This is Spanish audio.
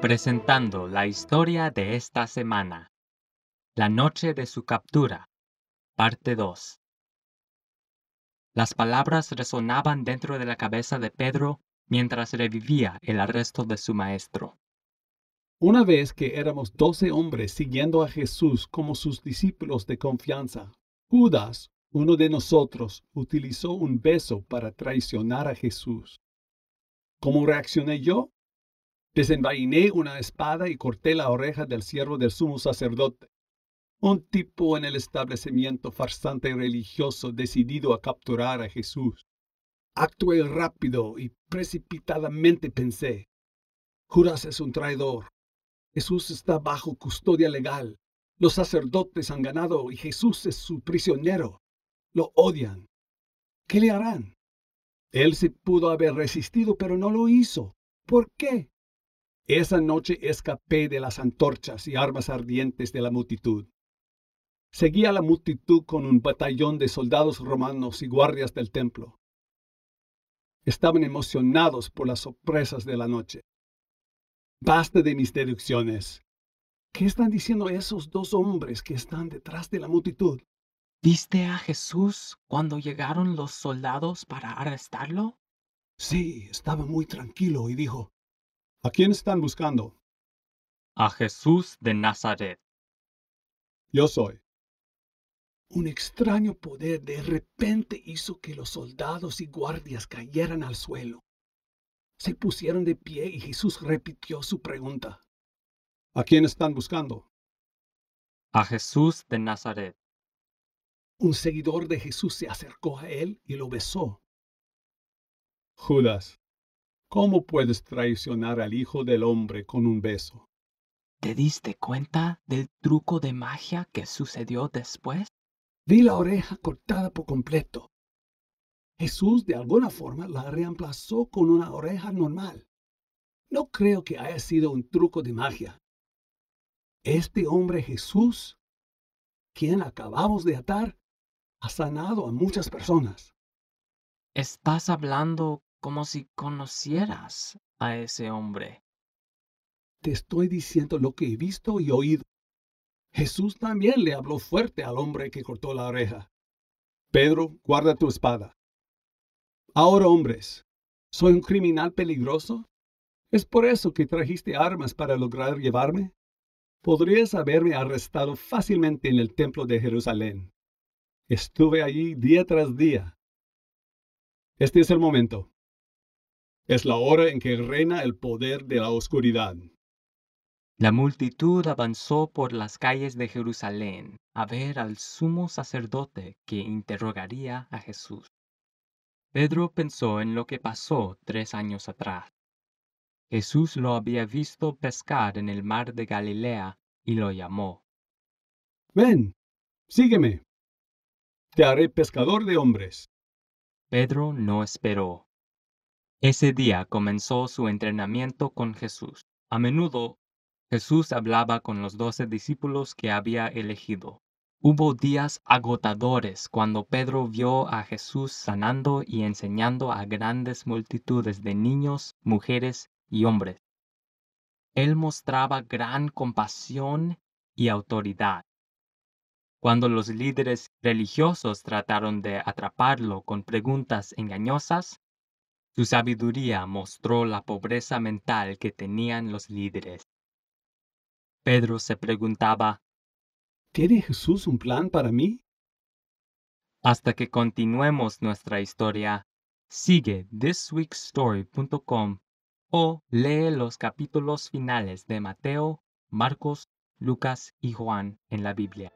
Presentando la historia de esta semana. La noche de su captura. Parte 2. Las palabras resonaban dentro de la cabeza de Pedro mientras revivía el arresto de su maestro. Una vez que éramos doce hombres siguiendo a Jesús como sus discípulos de confianza, Judas, uno de nosotros, utilizó un beso para traicionar a Jesús. ¿Cómo reaccioné yo? Desenvainé una espada y corté la oreja del siervo del sumo sacerdote, un tipo en el establecimiento farsante religioso decidido a capturar a Jesús. Actué rápido y precipitadamente pensé, Judas es un traidor. Jesús está bajo custodia legal. Los sacerdotes han ganado y Jesús es su prisionero. Lo odian. ¿Qué le harán? Él se pudo haber resistido, pero no lo hizo. ¿Por qué? Esa noche escapé de las antorchas y armas ardientes de la multitud. Seguía la multitud con un batallón de soldados romanos y guardias del templo. Estaban emocionados por las sorpresas de la noche. Basta de mis deducciones. ¿Qué están diciendo esos dos hombres que están detrás de la multitud? ¿Viste a Jesús cuando llegaron los soldados para arrestarlo? Sí, estaba muy tranquilo y dijo, ¿A quién están buscando? A Jesús de Nazaret. Yo soy. Un extraño poder de repente hizo que los soldados y guardias cayeran al suelo. Se pusieron de pie y Jesús repitió su pregunta. ¿A quién están buscando? A Jesús de Nazaret. Un seguidor de Jesús se acercó a él y lo besó. Judas, ¿Cómo puedes traicionar al Hijo del Hombre con un beso? ¿Te diste cuenta del truco de magia que sucedió después? Vi la oreja cortada por completo. Jesús de alguna forma la reemplazó con una oreja normal. No creo que haya sido un truco de magia. Este hombre Jesús, quien acabamos de atar, ha sanado a muchas personas. Estás hablando como si conocieras a ese hombre. Te estoy diciendo lo que he visto y oído. Jesús también le habló fuerte al hombre que cortó la oreja. Pedro, guarda tu espada. Ahora, hombres, ¿soy un criminal peligroso? ¿Es por eso que trajiste armas para lograr llevarme? Podrías haberme arrestado fácilmente en el templo de Jerusalén. Estuve allí día tras día. Este es el momento. Es la hora en que reina el poder de la oscuridad. La multitud avanzó por las calles de Jerusalén a ver al sumo sacerdote que interrogaría a Jesús. Pedro pensó en lo que pasó tres años atrás. Jesús lo había visto pescar en el mar de Galilea y lo llamó. Ven, sígueme. Te haré pescador de hombres. Pedro no esperó. Ese día comenzó su entrenamiento con Jesús. A menudo Jesús hablaba con los doce discípulos que había elegido. Hubo días agotadores cuando Pedro vio a Jesús sanando y enseñando a grandes multitudes de niños, mujeres y hombres. Él mostraba gran compasión y autoridad. Cuando los líderes religiosos trataron de atraparlo con preguntas engañosas, su sabiduría mostró la pobreza mental que tenían los líderes. Pedro se preguntaba, ¿Tiene Jesús un plan para mí? Hasta que continuemos nuestra historia, sigue thisweekstory.com o lee los capítulos finales de Mateo, Marcos, Lucas y Juan en la Biblia.